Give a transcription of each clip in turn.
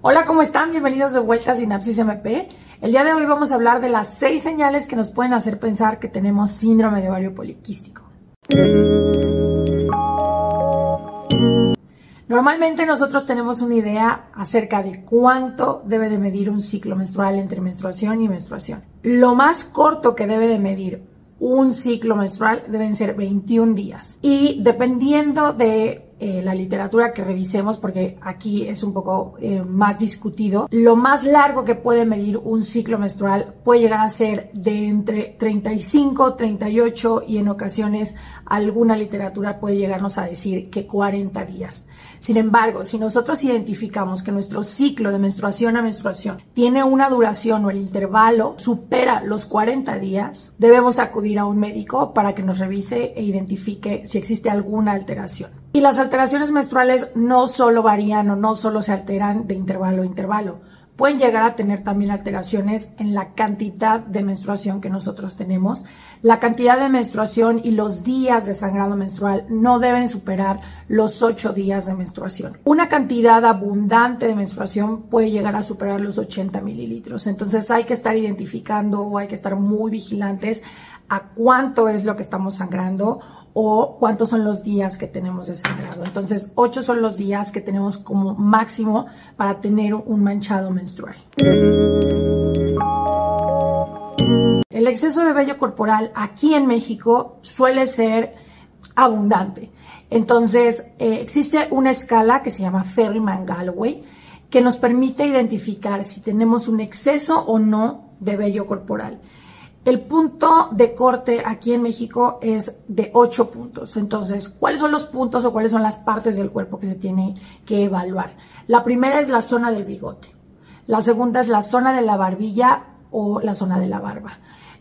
Hola, ¿cómo están? Bienvenidos de vuelta a Sinapsis MP. El día de hoy vamos a hablar de las seis señales que nos pueden hacer pensar que tenemos síndrome de ovario poliquístico. Normalmente nosotros tenemos una idea acerca de cuánto debe de medir un ciclo menstrual entre menstruación y menstruación. Lo más corto que debe de medir un ciclo menstrual deben ser 21 días. Y dependiendo de eh, la literatura que revisemos, porque aquí es un poco eh, más discutido, lo más largo que puede medir un ciclo menstrual puede llegar a ser de entre 35, 38 y en ocasiones alguna literatura puede llegarnos a decir que 40 días. Sin embargo, si nosotros identificamos que nuestro ciclo de menstruación a menstruación tiene una duración o el intervalo supera los 40 días, debemos acudir a un médico para que nos revise e identifique si existe alguna alteración. Y las alteraciones menstruales no solo varían o no solo se alteran de intervalo a intervalo, pueden llegar a tener también alteraciones en la cantidad de menstruación que nosotros tenemos. La cantidad de menstruación y los días de sangrado menstrual no deben superar los 8 días de menstruación. Una cantidad abundante de menstruación puede llegar a superar los 80 mililitros. Entonces hay que estar identificando o hay que estar muy vigilantes a cuánto es lo que estamos sangrando o cuántos son los días que tenemos de sangrado. Entonces, 8 son los días que tenemos como máximo para tener un manchado menstrual. El exceso de vello corporal aquí en México suele ser abundante. Entonces, eh, existe una escala que se llama Ferryman-Galloway que nos permite identificar si tenemos un exceso o no de vello corporal. El punto de corte aquí en México es de 8 puntos. Entonces, ¿cuáles son los puntos o cuáles son las partes del cuerpo que se tiene que evaluar? La primera es la zona del bigote. La segunda es la zona de la barbilla o la zona de la barba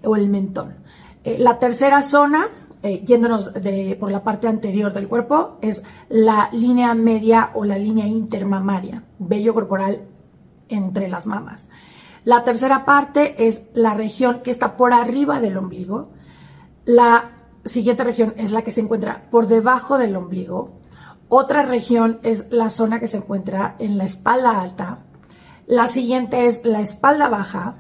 o el mentón. Eh, la tercera zona, eh, yéndonos por la parte anterior del cuerpo, es la línea media o la línea intermamaria, vello corporal entre las mamas. La tercera parte es la región que está por arriba del ombligo. La siguiente región es la que se encuentra por debajo del ombligo. Otra región es la zona que se encuentra en la espalda alta. La siguiente es la espalda baja.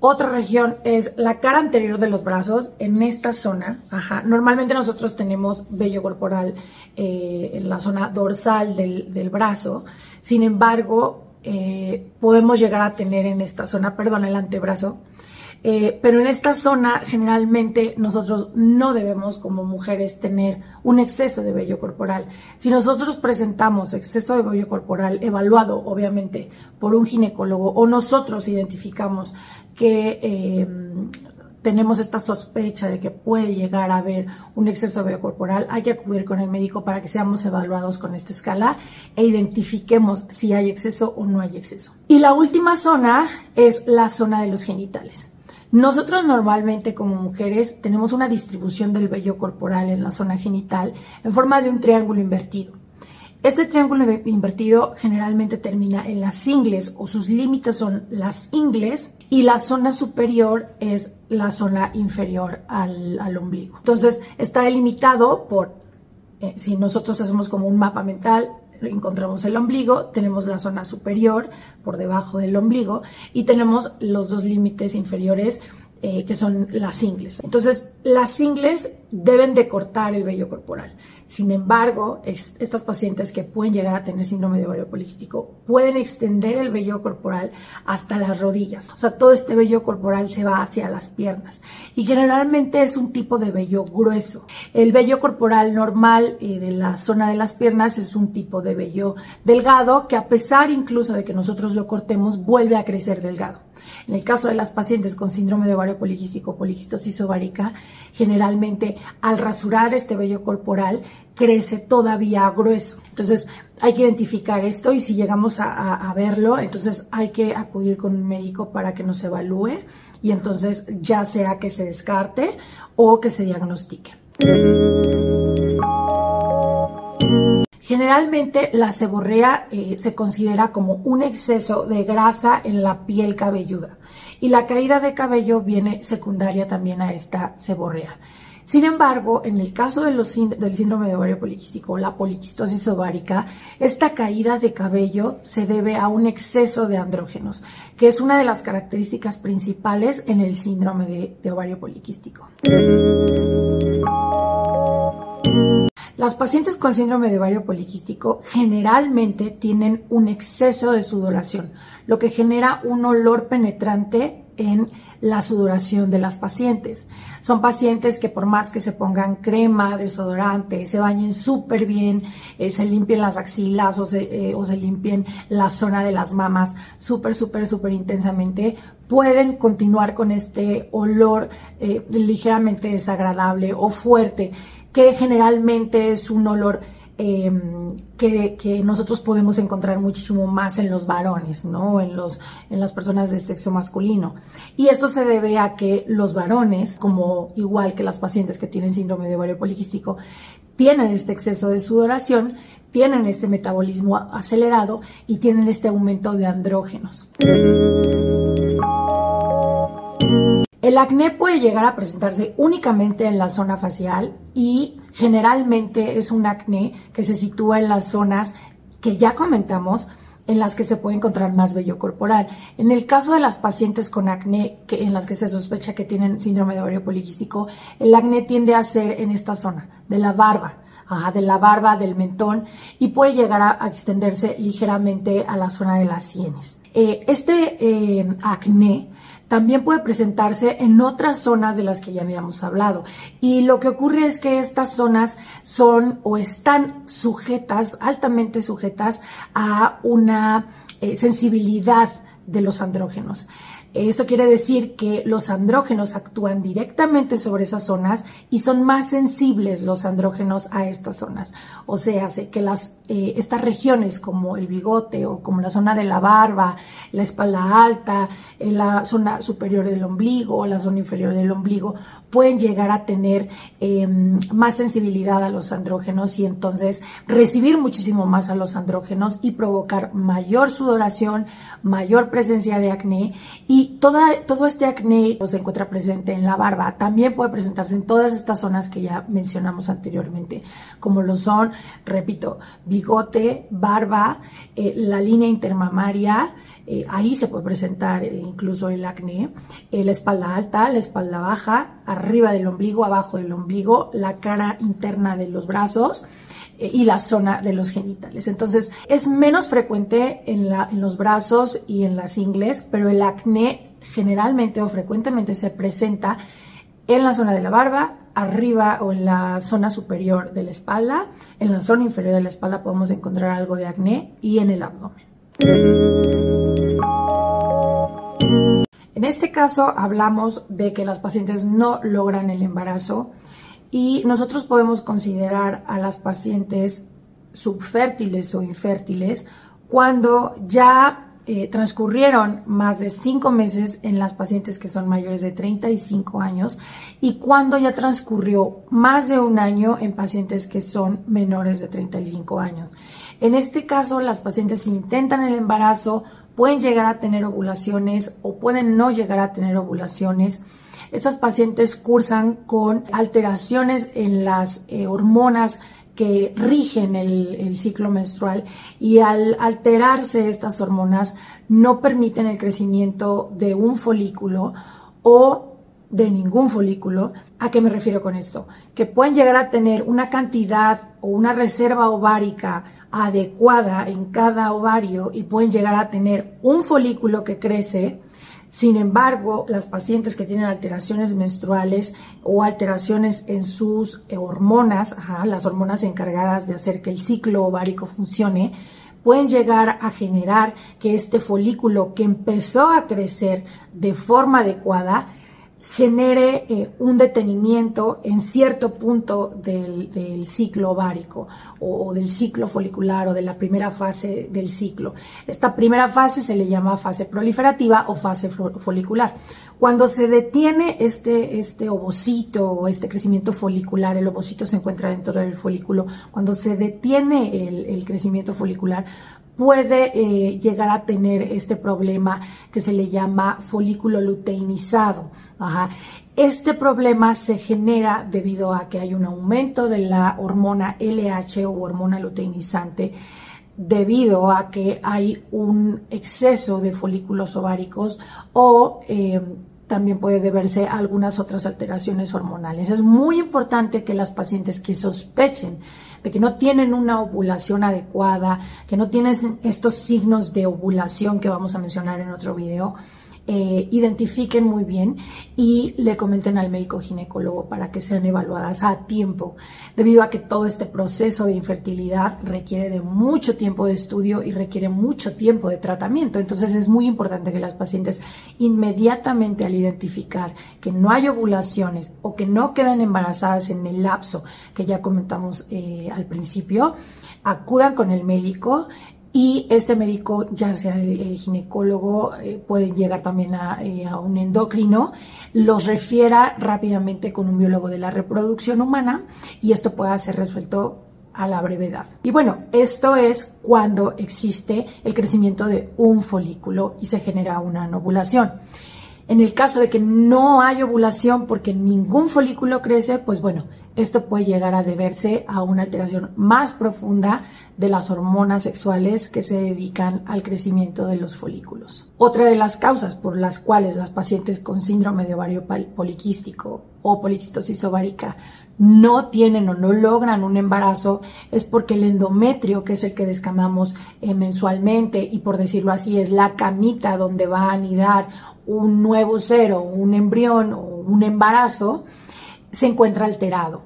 Otra región es la cara anterior de los brazos, en esta zona. Ajá. Normalmente nosotros tenemos vello corporal eh, en la zona dorsal del, del brazo. Sin embargo, eh, podemos llegar a tener en esta zona, perdón, el antebrazo. Eh, pero en esta zona generalmente nosotros no debemos como mujeres tener un exceso de vello corporal. Si nosotros presentamos exceso de vello corporal evaluado obviamente por un ginecólogo o nosotros identificamos que eh, tenemos esta sospecha de que puede llegar a haber un exceso de corporal, hay que acudir con el médico para que seamos evaluados con esta escala e identifiquemos si hay exceso o no hay exceso. Y la última zona es la zona de los genitales. Nosotros normalmente como mujeres tenemos una distribución del vello corporal en la zona genital en forma de un triángulo invertido. Este triángulo invertido generalmente termina en las ingles o sus límites son las ingles y la zona superior es la zona inferior al, ombligo. Entonces está delimitado por, eh, si nosotros hacemos como un mapa mental, encontramos el ombligo, tenemos la zona superior por debajo del ombligo y tenemos los dos límites inferiores eh, que son las ingles. Entonces, las ingles deben de cortar el vello corporal. Sin embargo, estas pacientes que pueden llegar a tener síndrome de ovario polístico pueden extender el vello corporal hasta las rodillas. O sea, todo este vello corporal se va hacia las piernas. Y generalmente es un tipo de vello grueso. El vello corporal normal eh, de la zona de las piernas es un tipo de vello delgado que a pesar incluso de que nosotros lo cortemos, vuelve a crecer delgado. En el caso de las pacientes con síndrome de ovario poliquístico, poliquistosis ovárica, generalmente al rasurar este vello corporal crece todavía grueso. Entonces hay que identificar esto y si llegamos a, verlo, entonces hay que acudir con un médico para que nos evalúe y entonces ya sea que se descarte o que se diagnostique. Generalmente la seborrea eh, se considera como un exceso de grasa en la piel cabelluda y la caída de cabello viene secundaria también a esta seborrea. Sin embargo, en el caso del síndrome de ovario poliquístico, la poliquistosis ovárica, esta caída de cabello se debe a un exceso de andrógenos, que es una de las características principales en el síndrome de, de ovario poliquístico. Las pacientes con síndrome de ovario poliquístico generalmente tienen un exceso de sudoración, lo que genera un olor penetrante en la sudoración de las pacientes. Son pacientes que por más que se pongan crema, desodorante, se bañen súper bien, eh, se limpien las axilas o se, eh, o se limpien la zona de las mamas súper, súper, súper intensamente, pueden continuar con este olor eh, ligeramente desagradable o fuerte que generalmente es un olor em, que, nosotros podemos encontrar muchísimo más en los varones, ¿no? En, los, en las personas de sexo masculino. Y esto se debe a que los varones, como igual que las pacientes que tienen síndrome de ovario poliquístico, tienen este exceso de sudoración, tienen este metabolismo acelerado y tienen este aumento de andrógenos. El acné puede llegar a presentarse únicamente en la zona facial y generalmente es un acné que se sitúa en las zonas que ya comentamos en las que se puede encontrar más vello corporal. En el caso de las pacientes con acné en las que se sospecha que tienen síndrome de ovario poliquístico, el acné tiende a ser en esta zona de la barba, de la barba, del mentón y puede llegar a, extenderse ligeramente a la zona de las sienes. Eh, este eh, acné también puede presentarse en otras zonas de las que ya habíamos hablado. Y lo que ocurre es que estas zonas son o están sujetas, altamente sujetas a una eh, sensibilidad de los andrógenos. Esto quiere decir que los andrógenos actúan directamente sobre esas zonas y son más sensibles los andrógenos a estas zonas. O sea, que las, eh, estas regiones como el bigote o como la zona de la barba, la espalda alta, eh, la zona superior del ombligo o la zona inferior del ombligo pueden llegar a tener em, más sensibilidad a los andrógenos y entonces recibir muchísimo más a los andrógenos y provocar mayor sudoración, mayor presencia de acné y y todo este acné se encuentra presente en la barba. También puede presentarse en todas estas zonas que ya mencionamos anteriormente, como lo son, repito, bigote, barba, eh, la línea intermamaria, eh, ahí se puede presentar eh, incluso el acné, la espalda alta, la espalda baja, arriba del ombligo, abajo del ombligo, la cara interna de los brazos y la zona de los genitales. Entonces, es menos frecuente en, en los brazos y en las ingles, pero el acné generalmente o frecuentemente se presenta en la zona de la barba, arriba o en la zona superior de la espalda. En la zona inferior de la espalda podemos encontrar algo de acné y en el abdomen. En este caso hablamos de que las pacientes no logran el embarazo y nosotros podemos considerar a las pacientes subfértiles o infértiles cuando ya eh, transcurrieron más de cinco meses en las pacientes que son mayores de 35 años y cuando ya transcurrió más de un año en pacientes que son menores de 35 años. En este caso, las pacientes intentan el embarazo, pueden llegar a tener ovulaciones o pueden no llegar a tener ovulaciones estas pacientes cursan con alteraciones en las eh, hormonas que rigen el, ciclo menstrual y al alterarse estas hormonas no permiten el crecimiento de un folículo o de ningún folículo. ¿A qué me refiero con esto? Que pueden llegar a tener una cantidad o una reserva ovárica adecuada en cada ovario y pueden llegar a tener un folículo que crece, sin embargo, las pacientes que tienen alteraciones menstruales o alteraciones en sus hormonas, las hormonas encargadas de hacer que el ciclo ovárico funcione, pueden llegar a generar que este folículo que empezó a crecer de forma adecuada genere eh, un detenimiento en cierto punto del, ciclo ovárico o, del ciclo folicular o de la primera fase del ciclo. Esta primera fase se le llama fase proliferativa o fase folicular. Cuando se detiene este, este ovocito o este crecimiento folicular, el ovocito se encuentra dentro del folículo, cuando se detiene el, el crecimiento folicular, puede eh, llegar a tener este problema que se le llama folículo luteinizado. Este problema se genera debido a que hay un aumento de la hormona LH o hormona luteinizante debido a que hay un exceso de folículos ováricos o eh, también puede deberse a algunas otras alteraciones hormonales. Es muy importante que las pacientes que sospechen de que no tienen una ovulación adecuada, que no tienen estos signos de ovulación que vamos a mencionar en otro video, eh, identifiquen muy bien y le comenten al médico ginecólogo para que sean evaluadas a tiempo, debido a que todo este proceso de infertilidad requiere de mucho tiempo de estudio y requiere mucho tiempo de tratamiento. Entonces es muy importante que las pacientes inmediatamente al identificar que no hay ovulaciones o que no quedan embarazadas en el lapso que ya comentamos eh, al principio, acudan con el médico y este médico, ya sea el, ginecólogo, eh, puede llegar también eh, a, un endocrino, los refiera rápidamente con un biólogo de la reproducción humana y esto pueda ser resuelto a la brevedad. Y bueno, esto es cuando existe el crecimiento de un folículo y se genera una ovulación. En el caso de que no hay ovulación porque ningún folículo crece, pues bueno, esto puede llegar a deberse a una alteración más profunda de las hormonas sexuales que se dedican al crecimiento de los folículos. Otra de las causas por las cuales las pacientes con síndrome de ovario poliquístico o poliquistosis ovárica no tienen o no logran un embarazo es porque el endometrio, que es el que descamamos eh, mensualmente y por decirlo así es la camita donde va a anidar un nuevo ser o un embrión o un embarazo, se encuentra alterado.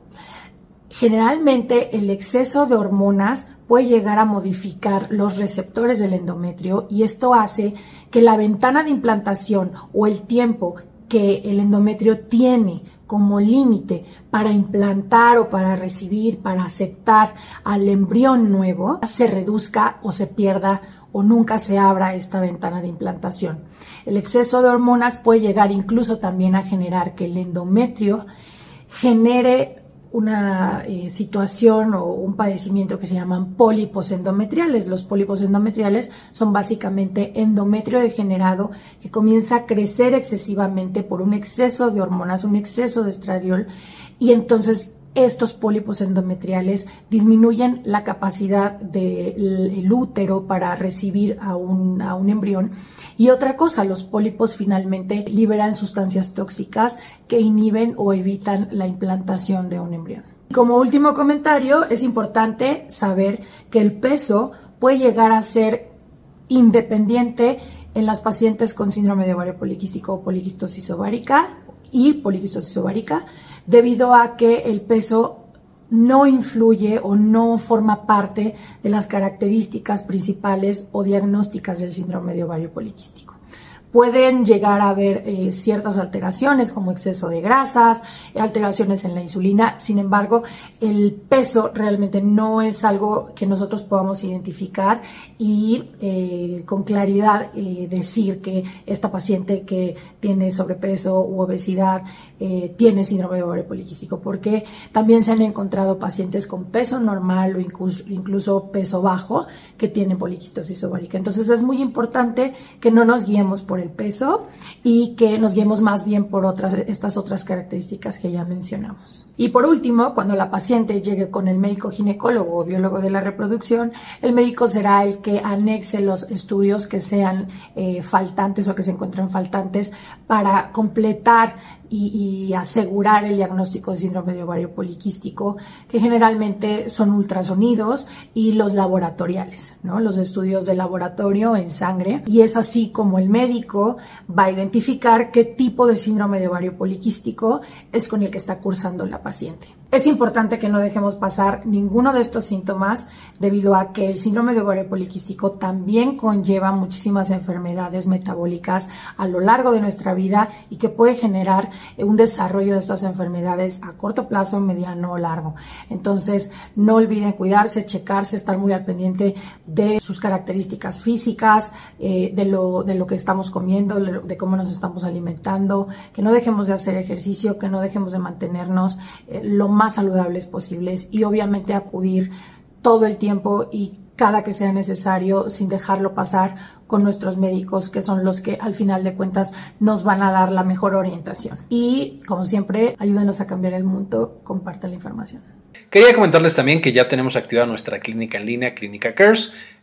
Generalmente el exceso de hormonas puede llegar a modificar los receptores del endometrio y esto hace que la ventana de implantación o el tiempo que el endometrio tiene como límite para implantar o para recibir, para aceptar al embrión nuevo, se reduzca o se pierda o nunca se abra esta ventana de implantación. El exceso de hormonas puede llegar incluso también a generar que el endometrio genere una eh, situación o un padecimiento que se llaman pólipos endometriales. Los pólipos endometriales son básicamente endometrio degenerado que comienza a crecer excesivamente por un exceso de hormonas, un exceso de estradiol y entonces estos pólipos endometriales disminuyen la capacidad del útero para recibir a un, a un embrión. Y otra cosa, los pólipos finalmente liberan sustancias tóxicas que inhiben o evitan la implantación de un embrión. Como último comentario, es importante saber que el peso puede llegar a ser independiente en las pacientes con síndrome de ovario poliquístico o poliquistosis ovárica y poliquistosis ovárica debido a que el peso no influye o no forma parte de las características principales o diagnósticas del síndrome de ovario poliquístico pueden llegar a haber eh, ciertas alteraciones como exceso de grasas, alteraciones en la insulina. Sin embargo, el peso realmente no es algo que nosotros podamos identificar y eh, con claridad eh, decir que esta paciente que tiene sobrepeso u obesidad tiene síndrome de ovario poliquístico, porque también se han encontrado pacientes con peso normal o incluso, incluso peso bajo que tienen poliquistosis ovárica. Entonces es muy importante que no nos guiemos por el peso y que nos guiemos más bien por otras, estas otras características que ya mencionamos. Y por último, cuando la paciente llegue con el médico ginecólogo o biólogo de la reproducción, el médico será el que anexe los estudios que sean eh, faltantes o que se encuentren faltantes para completar y, asegurar el diagnóstico de síndrome de ovario poliquístico, que generalmente son ultrasonidos y los laboratoriales, ¿no? los estudios de laboratorio en sangre. Y es así como el médico va a identificar qué tipo de síndrome de ovario poliquístico es con el que está cursando la paciente. Es importante que no dejemos pasar ninguno de estos síntomas debido a que el síndrome de ovario poliquístico también conlleva muchísimas enfermedades metabólicas a lo largo de nuestra vida y que puede generar un desarrollo de estas enfermedades a corto plazo, mediano o largo. Entonces, no olviden cuidarse, checarse, estar muy al pendiente de sus características físicas, eh, de, lo, de lo que estamos comiendo, de cómo nos estamos alimentando, que no dejemos de hacer ejercicio, que no dejemos de mantenernos eh, lo más saludables posibles y obviamente acudir todo el tiempo y cada que sea necesario sin dejarlo pasar con nuestros médicos, que son los que al final de cuentas nos van a dar la mejor orientación. Y como siempre, ayúdenos a cambiar el mundo, compartan la información. Quería comentarles también que ya tenemos activada nuestra clínica en línea, Clínica Cares.